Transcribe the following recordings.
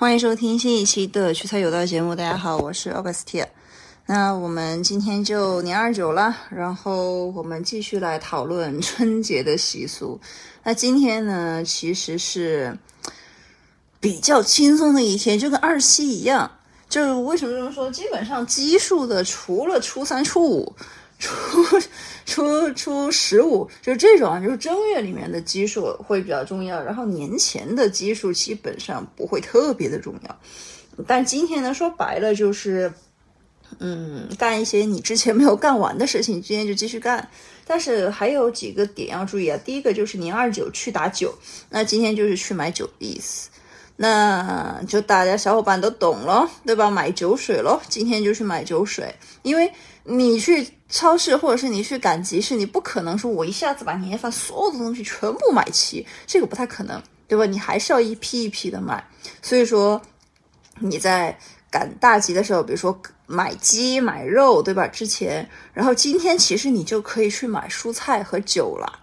欢迎收听新一期的趣菜有道节目。大家好，我是 Augustia。那我们今天就年二九了，然后我们继续来讨论春节的习俗。那今天呢，其实是比较轻松的一天，就跟二七一样。就是为什么这么说？基本上奇数的，除了初三、初五、初初初十五，就是这种啊，就是正月里面的奇数会比较重要。然后年前的奇数基本上不会特别的重要。但今天呢，说白了就是，嗯，干一些你之前没有干完的事情，今天就继续干。但是还有几个点要注意啊。第一个就是年二九去打酒，那今天就是去买酒的意思。那就大家小伙伴都懂了，对吧？买酒水咯，今天就去买酒水，因为你去超市或者是你去赶集市，你不可能说我一下子把年夜饭所有的东西全部买齐，这个不太可能，对吧？你还是要一批一批的买。所以说你在赶大集的时候，比如说买鸡买肉，对吧？之前，然后今天其实你就可以去买蔬菜和酒了。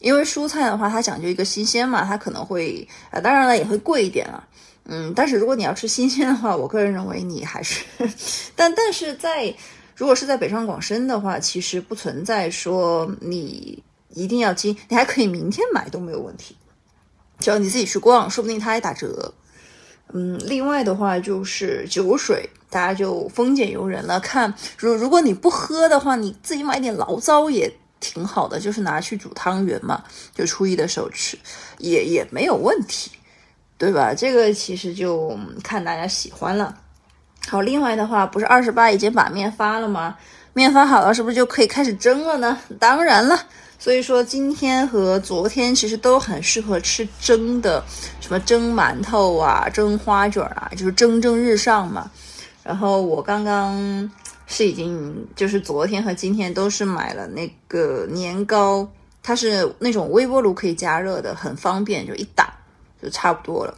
因为蔬菜的话，它讲究一个新鲜嘛，它可能会呃，当然了也会贵一点了，嗯，但是如果你要吃新鲜的话，我个人认为你还是，但但是在如果是在北上广深的话，其实不存在说你一定要今，你还可以明天买都没有问题，只要你自己去逛，说不定它还打折。嗯，另外的话就是酒水，大家就丰俭由人了，看如如果你不喝的话，你自己买点醪糟也。挺好的，就是拿去煮汤圆嘛，就初一的时候吃，也也没有问题，对吧？这个其实就看大家喜欢了。好，另外的话，不是二十八已经把面发了吗？面发好了，是不是就可以开始蒸了呢？当然了，所以说今天和昨天其实都很适合吃蒸的，什么蒸馒头啊，蒸花卷啊，就是蒸蒸日上嘛。然后我刚刚。是已经，就是昨天和今天都是买了那个年糕，它是那种微波炉可以加热的，很方便，就一打就差不多了，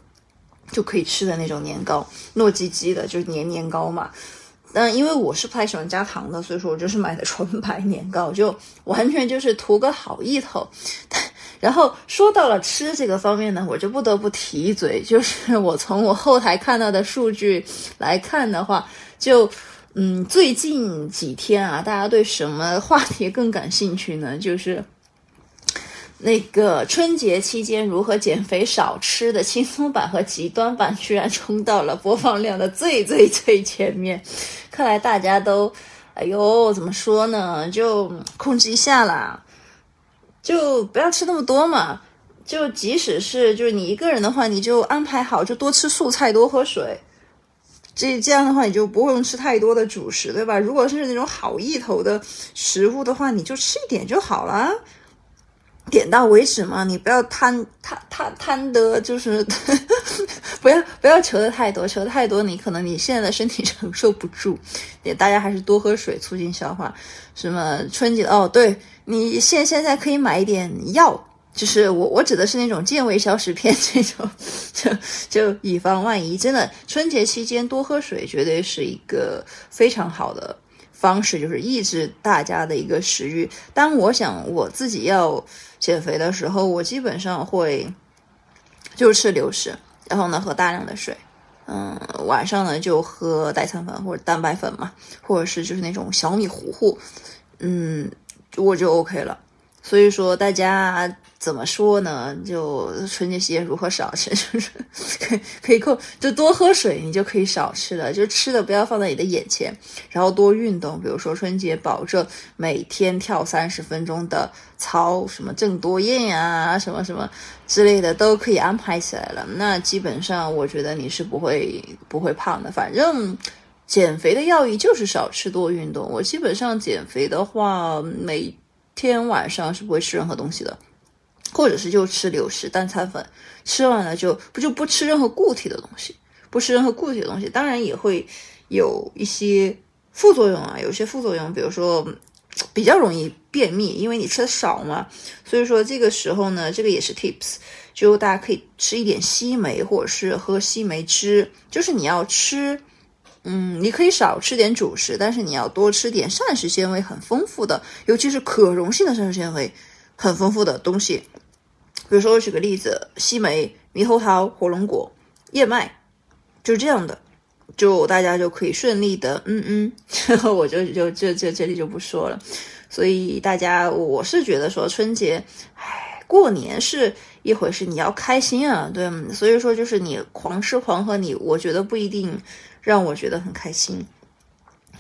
就可以吃的那种年糕，糯叽叽的，就是年年糕嘛。但因为我是不太喜欢加糖的，所以说我就是买的纯白年糕，就完全就是图个好意头。然后说到了吃这个方面呢，我就不得不提一嘴，就是我从我后台看到的数据来看的话，就。嗯，最近几天啊，大家对什么话题更感兴趣呢？就是那个春节期间如何减肥少吃的轻松版和极端版，居然冲到了播放量的最最最前面。看来大家都，哎呦，怎么说呢？就控制一下啦，就不要吃那么多嘛。就即使是就是你一个人的话，你就安排好，就多吃素菜，多喝水。这这样的话，你就不会用吃太多的主食，对吧？如果是那种好意头的食物的话，你就吃一点就好了，点到为止嘛。你不要贪贪贪贪得，就是 不要不要求的太多，求的太多，你可能你现在的身体承受不住。也大家还是多喝水，促进消化。什么春节哦，对你现现在可以买一点药。就是我，我指的是那种健胃消食片，这种 就就以防万一。真的，春节期间多喝水绝对是一个非常好的方式，就是抑制大家的一个食欲。当我想我自己要减肥的时候，我基本上会就吃流食，然后呢喝大量的水，嗯，晚上呢就喝代餐粉或者蛋白粉嘛，或者是就是那种小米糊糊，嗯，我就 OK 了。所以说大家。怎么说呢？就春节期间如何少吃，就是可以可以控，就多喝水，你就可以少吃了。就吃的不要放在你的眼前，然后多运动。比如说春节保证每天跳三十分钟的操，什么郑多燕呀，什么什么之类的都可以安排起来了。那基本上我觉得你是不会不会胖的。反正减肥的要义就是少吃多运动。我基本上减肥的话，每天晚上是不会吃任何东西的。或者是就吃流食、蛋餐粉，吃完了就不就不吃任何固体的东西，不吃任何固体的东西，当然也会有一些副作用啊，有些副作用，比如说比较容易便秘，因为你吃的少嘛。所以说这个时候呢，这个也是 tips，就大家可以吃一点西梅，或者是喝西梅汁，就是你要吃，嗯，你可以少吃点主食，但是你要多吃点膳食纤维很丰富的，尤其是可溶性的膳食纤维很丰富的东西。比如说，我举个例子：西梅、猕猴桃、火龙果、燕麦，就这样的，就大家就可以顺利的，嗯嗯，我就就就就这里就不说了。所以大家，我是觉得说春节，唉，过年是一回事，你要开心啊，对。所以说就是你狂吃狂喝，你我觉得不一定让我觉得很开心。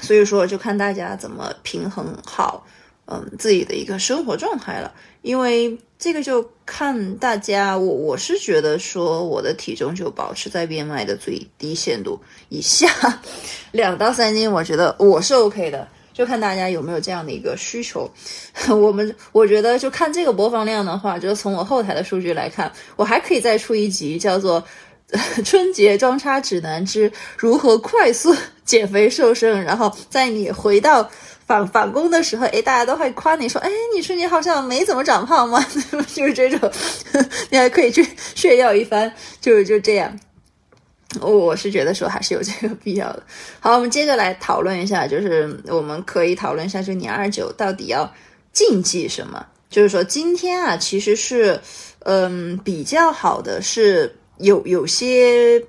所以说就看大家怎么平衡好，嗯，自己的一个生活状态了。因为这个就看大家，我我是觉得说我的体重就保持在 BMI 的最低限度以下，两到三斤，我觉得我是 OK 的。就看大家有没有这样的一个需求，我们我觉得就看这个播放量的话，就是从我后台的数据来看，我还可以再出一集叫做《春节装叉指南之如何快速减肥瘦身》，然后在你回到返返工的时候，哎，大家都会夸你说，哎，你春节好像没怎么长胖吗？就是这种，你还可以去炫耀一番，就是就这样。我我是觉得说还是有这个必要的。好，我们接着来讨论一下，就是我们可以讨论一下，就年二九到底要禁忌什么？就是说今天啊，其实是嗯比较好的，是有有些。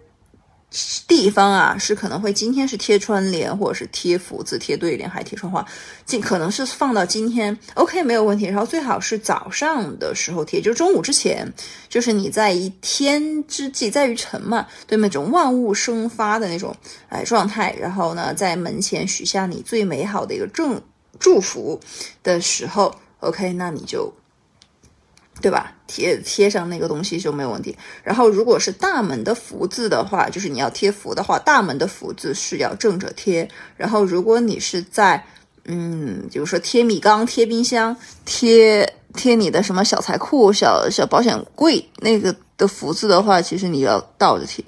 地方啊，是可能会今天是贴春联，或者是贴福字、贴对联，还贴春画，尽可能是放到今天，OK 没有问题。然后最好是早上的时候贴，就是中午之前，就是你在一天之际在于晨嘛，对那种万物生发的那种哎状态。然后呢，在门前许下你最美好的一个正祝福的时候，OK，那你就。对吧？贴贴上那个东西就没有问题。然后，如果是大门的福字的话，就是你要贴福的话，大门的福字是要正着贴。然后，如果你是在，嗯，比如说贴米缸、贴冰箱、贴贴你的什么小财库、小小保险柜那个的福字的话，其实你要倒着贴，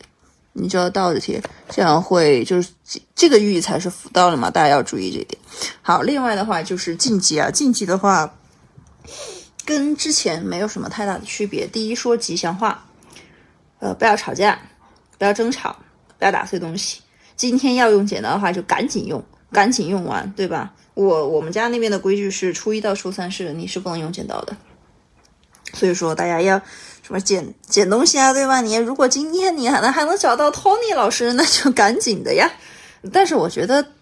你就要倒着贴，这样会就是这个寓意才是福到了嘛。大家要注意这一点。好，另外的话就是禁忌啊，禁忌的话。跟之前没有什么太大的区别。第一，说吉祥话，呃，不要吵架，不要争吵，不要打碎东西。今天要用剪刀的话，就赶紧用，赶紧用完，对吧？我我们家那边的规矩是，初一到初三是你是不能用剪刀的。所以说，大家要什么剪剪东西啊，对吧？你如果今天你还能还能找到 Tony 老师，那就赶紧的呀。但是我觉得。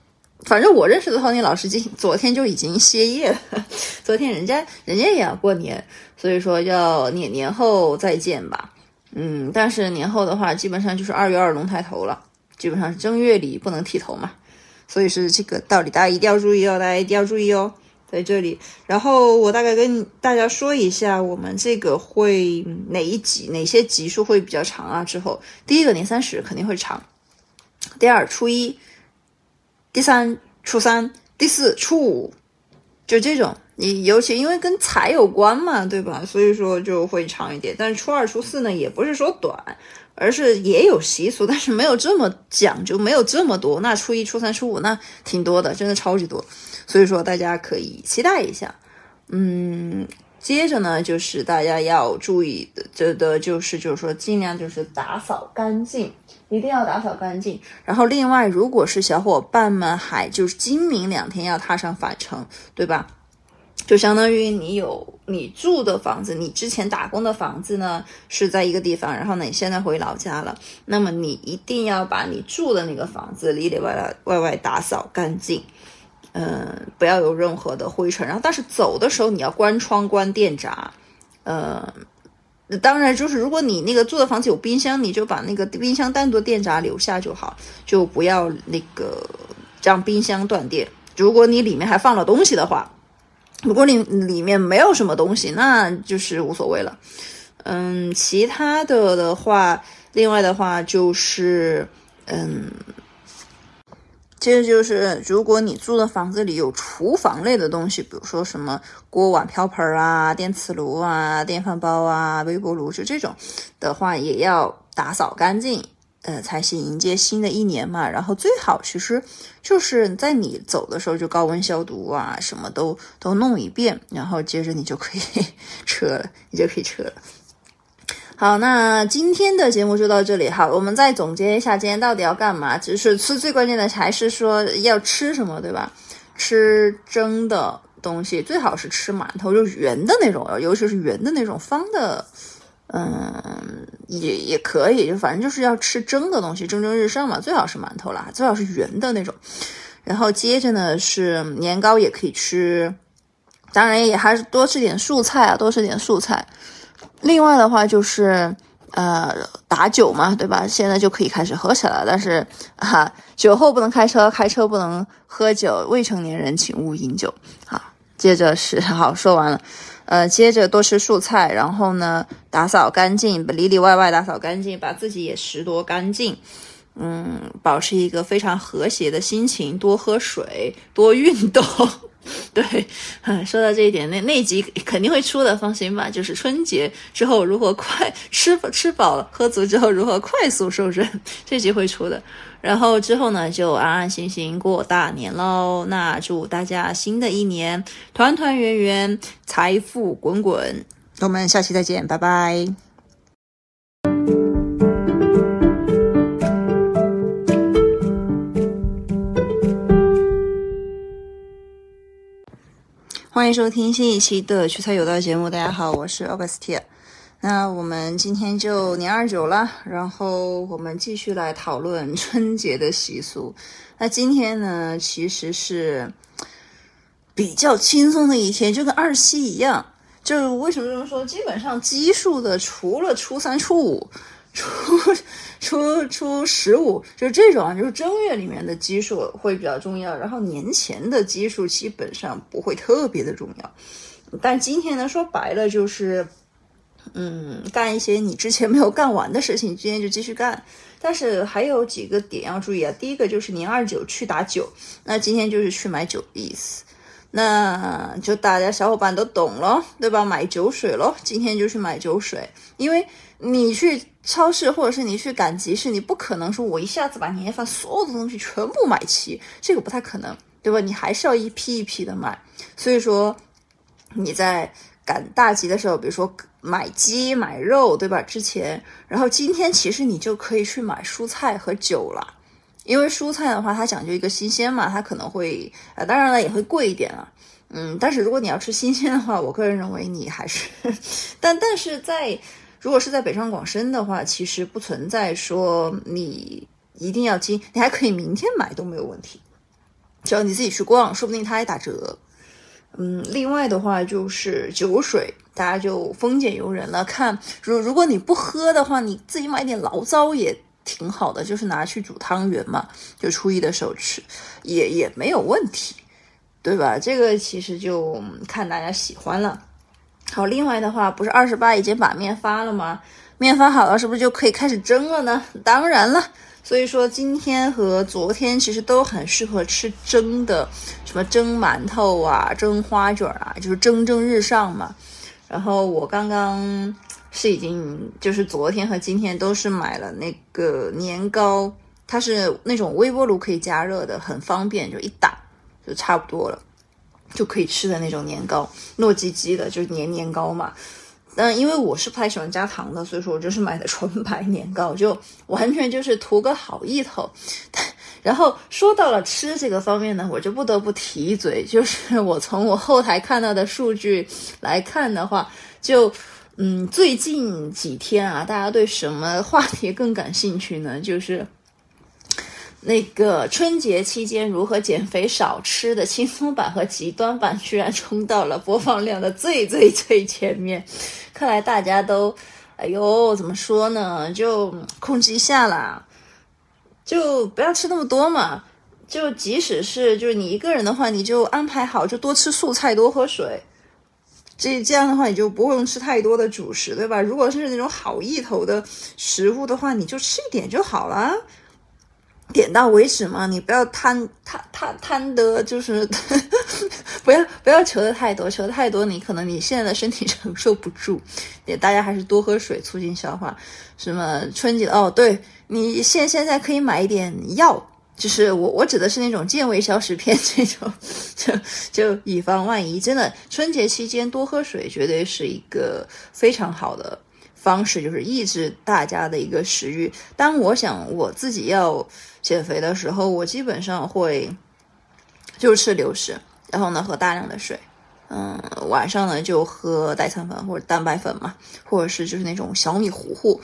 反正我认识的 Tony 老师今昨天就已经歇业了，昨天人家人家也要过年，所以说要年年后再见吧。嗯，但是年后的话，基本上就是二月二龙抬头了，基本上是正月里不能剃头嘛，所以是这个道理，大家一定要注意哦，大家一定要注意哦，在这里。然后我大概跟大家说一下，我们这个会哪一集哪些集数会比较长啊？之后第一个年三十肯定会长，第二初一。第三初三，第四初五，就这种，你尤其因为跟财有关嘛，对吧？所以说就会长一点。但是初二、初四呢，也不是说短，而是也有习俗，但是没有这么讲究，没有这么多。那初一、初三、初五那挺多的，真的超级多。所以说大家可以期待一下。嗯，接着呢，就是大家要注意的，这的就是就是说尽量就是打扫干净。一定要打扫干净。然后，另外，如果是小伙伴们还就是今明两天要踏上返程，对吧？就相当于你有你住的房子，你之前打工的房子呢是在一个地方，然后呢你现在回老家了，那么你一定要把你住的那个房子里里外外外外打扫干净，嗯，不要有任何的灰尘。然后，但是走的时候你要关窗关电闸，嗯。当然，就是如果你那个住的房子有冰箱，你就把那个冰箱单独电闸留下就好，就不要那个让冰箱断电。如果你里面还放了东西的话，如果你里面没有什么东西，那就是无所谓了。嗯，其他的的话，另外的话就是，嗯。接着就是，如果你住的房子里有厨房类的东西，比如说什么锅碗瓢盆啊、电磁炉啊、电饭煲啊、微波炉，就这种的话，也要打扫干净，呃，才行迎接新的一年嘛。然后最好其实就是在你走的时候就高温消毒啊，什么都都弄一遍，然后接着你就可以 撤了，你就可以撤了。好，那今天的节目就到这里。好，我们再总结一下，今天到底要干嘛？就是吃最关键的还是说要吃什么，对吧？吃蒸的东西，最好是吃馒头，就是圆的那种，尤其是圆的那种，方的，嗯，也也可以，就反正就是要吃蒸的东西，蒸蒸日上嘛，最好是馒头啦，最好是圆的那种。然后接着呢是年糕也可以吃，当然也还是多吃点素菜啊，多吃点素菜。另外的话就是呃打酒嘛，对吧？现在就可以开始喝起来了，但是啊，酒后不能开车，开车不能喝酒，未成年人请勿饮酒。好，接着是好说完了。呃，接着多吃素菜，然后呢，打扫干净，里里外外打扫干净，把自己也拾掇干净，嗯，保持一个非常和谐的心情，多喝水，多运动。对，说到这一点，那那集肯定会出的，放心吧。就是春节之后如何快吃吃饱喝足之后如何快速瘦身，这集会出的。然后之后呢，就安安心心过大年喽。那祝大家新的一年团团圆圆，财富滚滚。我们下期再见，拜拜。欢迎收听新一期的趣财有道节目。大家好，我是 August。那我们今天就年二九了，然后我们继续来讨论春节的习俗。那今天呢，其实是比较轻松的一天，就跟二七一样。就是为什么这么说？基本上奇数的，除了初三、初五。初初初十五，就是这种啊，就是正月里面的基数会比较重要，然后年前的基数基本上不会特别的重要。但今天呢，说白了就是，嗯，干一些你之前没有干完的事情，今天就继续干。但是还有几个点要注意啊，第一个就是年二九去打酒，那今天就是去买酒的意思，那就大家小伙伴都懂了，对吧？买酒水咯，今天就去买酒水，因为你去。超市或者是你去赶集市，你不可能说我一下子把年夜饭所有的东西全部买齐，这个不太可能，对吧？你还是要一批一批的买。所以说你在赶大集的时候，比如说买鸡买肉，对吧？之前，然后今天其实你就可以去买蔬菜和酒了，因为蔬菜的话它讲究一个新鲜嘛，它可能会啊，当然了也会贵一点啊，嗯，但是如果你要吃新鲜的话，我个人认为你还是，但但是在。如果是在北上广深的话，其实不存在说你一定要今，你还可以明天买都没有问题，只要你自己去逛，说不定它还打折。嗯，另外的话就是酒水，大家就丰俭由人了。看，如如果你不喝的话，你自己买点醪糟也挺好的，就是拿去煮汤圆嘛，就初一的时候吃，也也没有问题，对吧？这个其实就看大家喜欢了。好，另外的话，不是二十八已经把面发了吗？面发好了，是不是就可以开始蒸了呢？当然了，所以说今天和昨天其实都很适合吃蒸的，什么蒸馒头啊，蒸花卷啊，就是蒸蒸日上嘛。然后我刚刚是已经，就是昨天和今天都是买了那个年糕，它是那种微波炉可以加热的，很方便，就一打就差不多了。就可以吃的那种年糕，糯叽叽的，就是年年糕嘛。嗯，因为我是不太喜欢加糖的，所以说我就是买的纯白年糕，就完全就是图个好意头。然后说到了吃这个方面呢，我就不得不提一嘴，就是我从我后台看到的数据来看的话，就嗯，最近几天啊，大家对什么话题更感兴趣呢？就是。那个春节期间如何减肥少吃的轻松版和极端版居然冲到了播放量的最最最前面，看来大家都，哎呦，怎么说呢？就控制一下啦，就不要吃那么多嘛。就即使是就是你一个人的话，你就安排好，就多吃素菜，多喝水。这这样的话，你就不用吃太多的主食，对吧？如果是那种好意头的食物的话，你就吃一点就好了。点到为止嘛，你不要贪贪贪贪得，就是 不要不要求的太多，求的太多，你可能你现在的身体承受不住。也大家还是多喝水，促进消化。什么春节哦，对你现现在可以买一点药，就是我我指的是那种健胃消食片这种，就就以防万一。真的，春节期间多喝水绝对是一个非常好的。方式就是抑制大家的一个食欲。当我想我自己要减肥的时候，我基本上会就吃流食，然后呢喝大量的水，嗯，晚上呢就喝代餐粉或者蛋白粉嘛，或者是就是那种小米糊糊，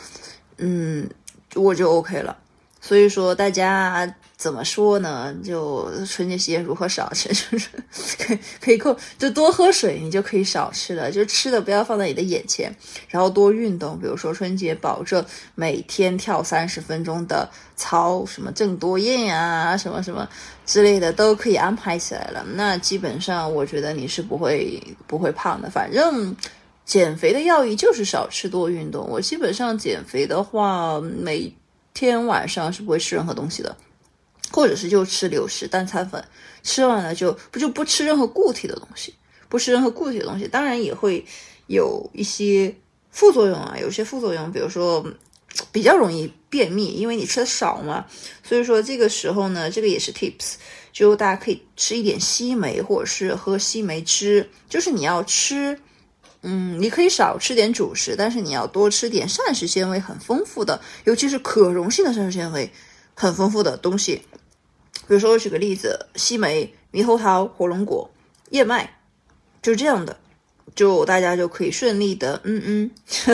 嗯，我就 OK 了。所以说大家。怎么说呢？就春节期间如何少吃，就是可以可以控，就多喝水，你就可以少吃了。就吃的不要放在你的眼前，然后多运动。比如说春节保证每天跳三十分钟的操，什么郑多燕呀，什么什么之类的都可以安排起来了。那基本上我觉得你是不会不会胖的。反正减肥的要义就是少吃多运动。我基本上减肥的话，每天晚上是不会吃任何东西的。或者是就吃流食单餐粉，吃完了就不就不吃任何固体的东西，不吃任何固体的东西，当然也会有一些副作用啊，有些副作用，比如说比较容易便秘，因为你吃的少嘛，所以说这个时候呢，这个也是 tips，就大家可以吃一点西梅或者是喝西梅汁，就是你要吃，嗯，你可以少吃点主食，但是你要多吃点膳食纤维很丰富的，尤其是可溶性的膳食纤维很丰富的东西。比如说，我举个例子，西梅、猕猴桃、火龙果、燕麦，就这样的，就大家就可以顺利的，嗯嗯，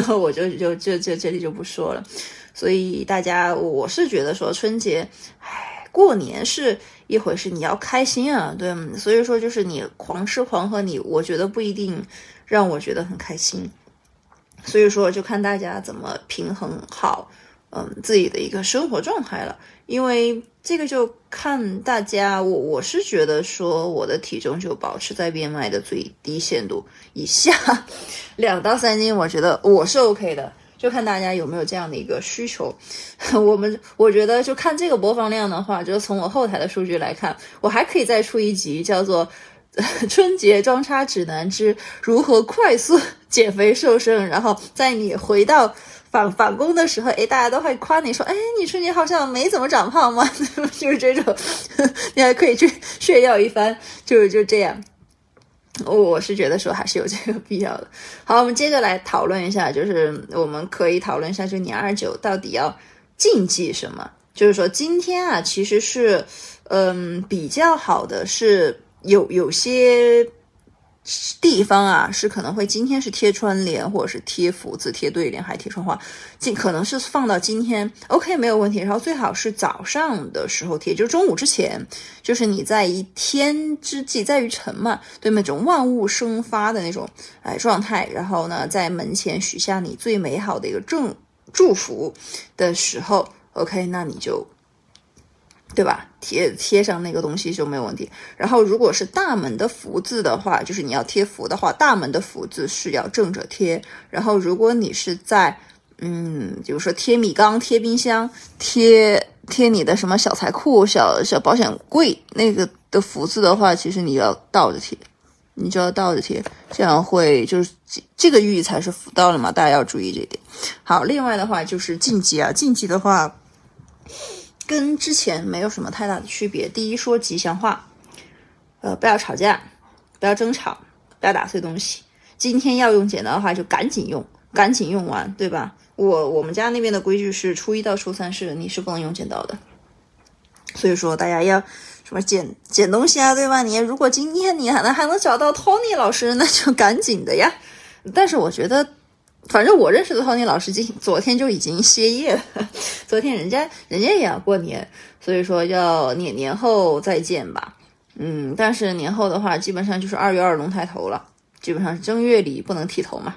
我就就就就这里就不说了。所以大家，我是觉得说春节，唉，过年是一回事，你要开心啊，对，所以说就是你狂吃狂喝，你我觉得不一定让我觉得很开心。所以说，就看大家怎么平衡好，嗯，自己的一个生活状态了。因为这个就看大家，我我是觉得说我的体重就保持在 BMI 的最低限度以下，两到三斤，我觉得我是 OK 的，就看大家有没有这样的一个需求。我们我觉得就看这个播放量的话，就是从我后台的数据来看，我还可以再出一集叫做《春节装叉指南之如何快速减肥瘦身》，然后在你回到。返返工的时候，哎，大家都会夸你说，哎，你春节好像没怎么长胖吗？就是这种，你还可以去炫耀一番，就是就这样。我是觉得说还是有这个必要的。好，我们接着来讨论一下，就是我们可以讨论一下，就年二九到底要禁忌什么？就是说今天啊，其实是，嗯，比较好的是有有些。地方啊，是可能会今天是贴春联，或者是贴福字、贴对联，还贴春画，尽可能是放到今天，OK 没有问题。然后最好是早上的时候贴，就是中午之前，就是你在一天之际在于晨嘛，对那种万物生发的那种哎状态。然后呢，在门前许下你最美好的一个正祝福的时候，OK，那你就。对吧？贴贴上那个东西就没有问题。然后，如果是大门的福字的话，就是你要贴福的话，大门的福字是要正着贴。然后，如果你是在，嗯，比如说贴米缸、贴冰箱、贴贴你的什么小财库、小小保险柜那个的福字的话，其实你要倒着贴，你就要倒着贴，这样会就是这个寓意才是福到了嘛。大家要注意这一点。好，另外的话就是禁忌啊，禁忌的话。跟之前没有什么太大的区别。第一，说吉祥话，呃，不要吵架，不要争吵，不要打碎东西。今天要用剪刀的话，就赶紧用，赶紧用完，对吧？我我们家那边的规矩是，初一到初三是你是不能用剪刀的。所以说，大家要什么剪剪东西啊，对吧？你如果今天你还能还能找到 Tony 老师，那就赶紧的呀。但是我觉得。反正我认识的 Tony 老师今昨天就已经歇业了，昨天人家人家也要过年，所以说要年年后再见吧。嗯，但是年后的话，基本上就是二月二龙抬头了，基本上是正月里不能剃头嘛，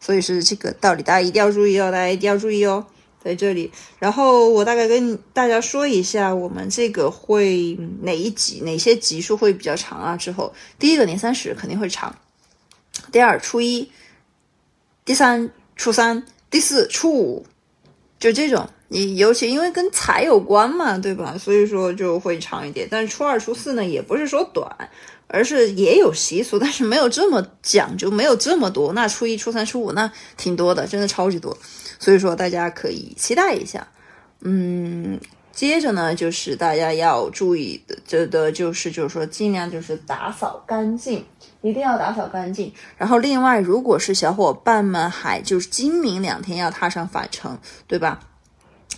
所以是这个道理，大家一定要注意哦，大家一定要注意哦，在这里。然后我大概跟大家说一下，我们这个会哪一集哪些集数会比较长啊？之后第一个年三十肯定会长，第二初一。第三初三，第四初五，就这种，你尤其因为跟财有关嘛，对吧？所以说就会长一点。但是初二、初四呢，也不是说短，而是也有习俗，但是没有这么讲究，没有这么多。那初一、初三、初五那挺多的，真的超级多。所以说大家可以期待一下。嗯，接着呢，就是大家要注意的，这的就是就是说尽量就是打扫干净。一定要打扫干净。然后，另外，如果是小伙伴们还就是今明两天要踏上返程，对吧？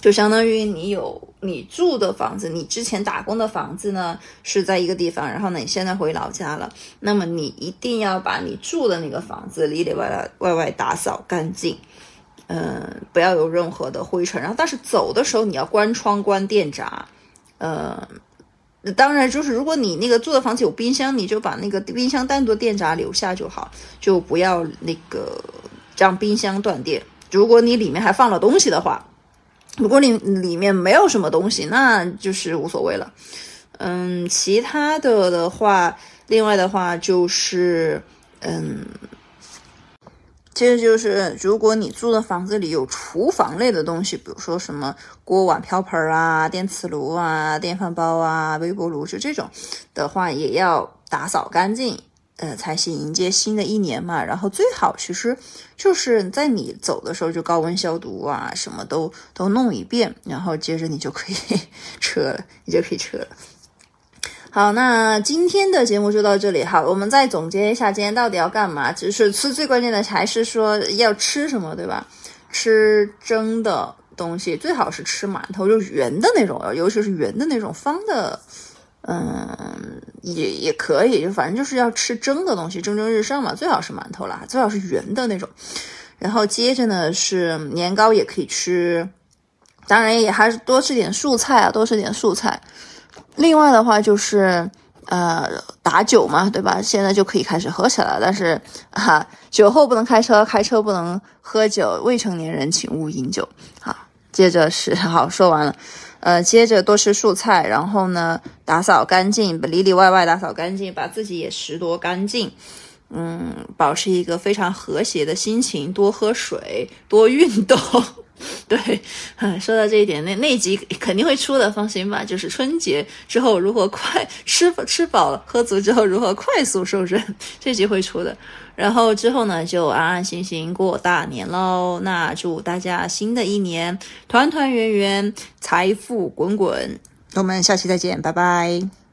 就相当于你有你住的房子，你之前打工的房子呢是在一个地方，然后呢你现在回老家了，那么你一定要把你住的那个房子里里外外外外打扫干净。嗯，不要有任何的灰尘。然后，但是走的时候你要关窗、关电闸。呃，当然就是如果你那个住的房子有冰箱，你就把那个冰箱单独电闸留下就好，就不要那个让冰箱断电。如果你里面还放了东西的话，如果你里面没有什么东西，那就是无所谓了。嗯，其他的的话，另外的话就是，嗯，接着就是，如果你住的房子里有厨房类的东西，比如说什么锅碗瓢盆啊、电磁炉啊、电饭煲啊、微波炉，就这种的话，也要打扫干净。呃，才行迎接新的一年嘛。然后最好其实就是在你走的时候就高温消毒啊，什么都都弄一遍，然后接着你就可以 撤了，你就可以撤了。好，那今天的节目就到这里。好，我们再总结一下今天到底要干嘛。就是吃最关键的还是说要吃什么，对吧？吃蒸的东西，最好是吃馒头，就是圆的那种，尤其是圆的那种，方的。嗯，也也可以，就反正就是要吃蒸的东西，蒸蒸日上嘛，最好是馒头啦，最好是圆的那种。然后接着呢是年糕也可以吃，当然也还是多吃点素菜啊，多吃点素菜。另外的话就是呃打酒嘛，对吧？现在就可以开始喝起来，但是 哈，酒后不能开车，开车不能喝酒，未成年人请勿饮酒。好，接着是 好说完了。呃，接着多吃蔬菜，然后呢，打扫干净，里里外外打扫干净，把自己也拾掇干净，嗯，保持一个非常和谐的心情，多喝水，多运动。对，说到这一点，那那集肯定会出的，放心吧。就是春节之后如何快吃吃饱喝足之后如何快速瘦身，这集会出的。然后之后呢，就安安心心过大年喽。那祝大家新的一年团团圆圆，财富滚滚。我们下期再见，拜拜。